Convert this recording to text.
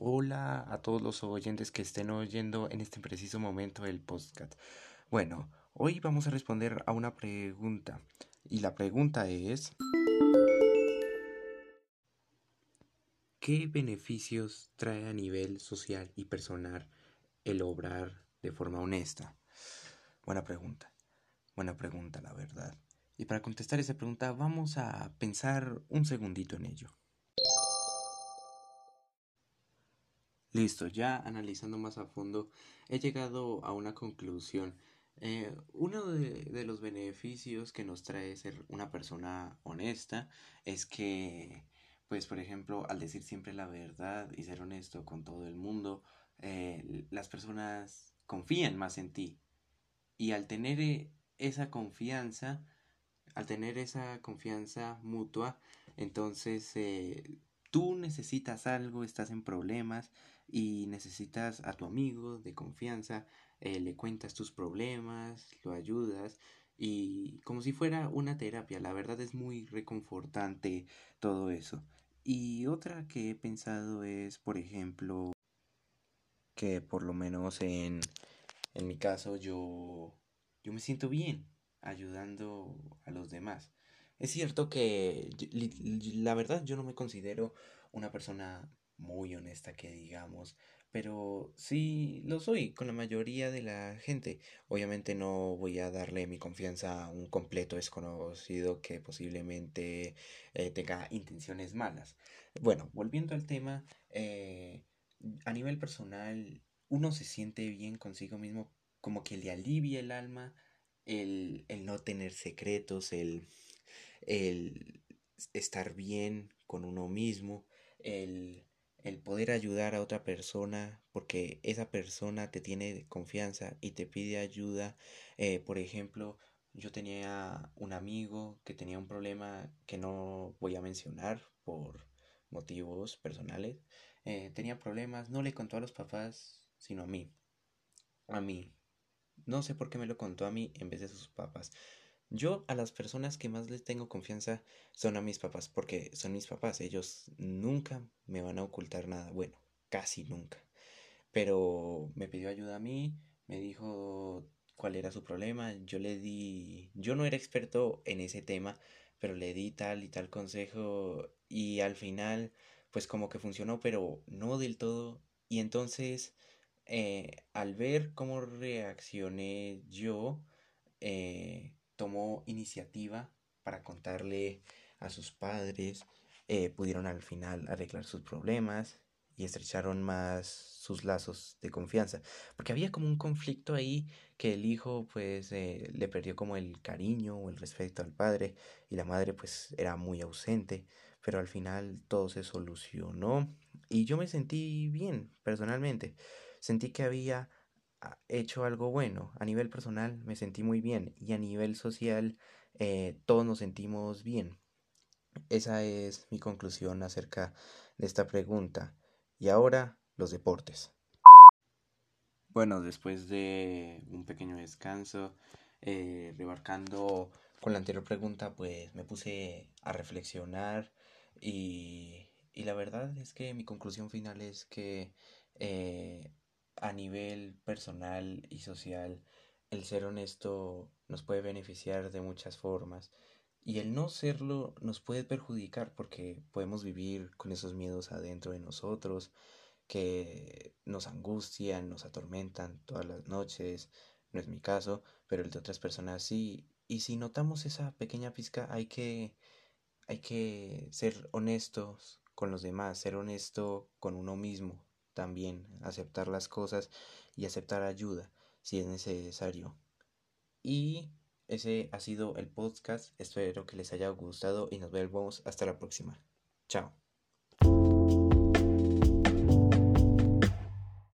Hola a todos los oyentes que estén oyendo en este preciso momento el podcast. Bueno, hoy vamos a responder a una pregunta. Y la pregunta es... ¿Qué beneficios trae a nivel social y personal el obrar de forma honesta? Buena pregunta. Buena pregunta, la verdad. Y para contestar esa pregunta vamos a pensar un segundito en ello. Listo, ya analizando más a fondo, he llegado a una conclusión. Eh, uno de, los beneficios que nos trae ser una persona honesta es que, pues, por ejemplo, al decir siempre la verdad y ser honesto con todo el mundo, eh, las personas confían más en ti. Y al tener eh, esa confianza, al tener esa confianza mutua, entonces tú necesitas algo, estás en problemas y necesitas a tu amigo de confianza, eh, le cuentas tus problemas, lo ayudas y como si fuera una terapia, la verdad es muy reconfortante todo eso. Y otra que he pensado es, por ejemplo, que por lo menos en, en mi caso yo, yo me siento bien ayudando a los demás. Es cierto que la verdad yo no me considero una persona muy honesta que digamos, pero sí lo soy con la mayoría de la gente. Obviamente no voy a darle mi confianza a un completo desconocido que posiblemente eh, tenga intenciones malas. Bueno, volviendo al tema, eh, a nivel personal, uno se siente bien consigo mismo, como que le alivia el alma el, el no tener secretos, el el estar bien con uno mismo, el, el poder ayudar a otra persona porque esa persona te tiene confianza y te pide ayuda. Eh, por ejemplo, yo tenía un amigo que tenía un problema que no voy a mencionar por motivos personales. Eh, tenía problemas, no le contó a los papás, sino a mí. A mí. No sé por qué me lo contó a mí en vez de sus papás. Yo a las personas que más les tengo confianza son a mis papás, porque son mis papás, ellos nunca me van a ocultar nada, bueno, casi nunca. Pero me pidió ayuda a mí, me dijo cuál era su problema, yo le di, yo no era experto en ese tema, pero le di tal y tal consejo y al final pues como que funcionó, pero no del todo. Y entonces eh, al ver cómo reaccioné yo, eh, tomó iniciativa para contarle a sus padres, eh, pudieron al final arreglar sus problemas y estrecharon más sus lazos de confianza, porque había como un conflicto ahí que el hijo pues eh, le perdió como el cariño o el respeto al padre y la madre pues era muy ausente, pero al final todo se solucionó. Y yo me sentí bien personalmente, sentí que había hecho algo bueno. A nivel personal me sentí muy bien y a nivel social eh, todos nos sentimos bien. Esa es mi conclusión acerca de esta pregunta. Y ahora los deportes. Bueno, después de un pequeño descanso, eh, rebarcando con la anterior pregunta, pues me puse a reflexionar y, y la verdad es que mi conclusión final es que eh, a nivel personal y social, el ser honesto nos puede beneficiar de muchas formas y el no serlo nos puede perjudicar porque podemos vivir con esos miedos adentro de nosotros que nos angustian, nos atormentan todas las noches. No es mi caso, pero el de otras personas sí. Y si notamos esa pequeña pizca, hay que, hay que ser honestos con los demás, ser honesto con uno mismo, también aceptar las cosas y aceptar ayuda si es necesario. Y ese ha sido el podcast. Espero que les haya gustado y nos vemos hasta la próxima. Chao.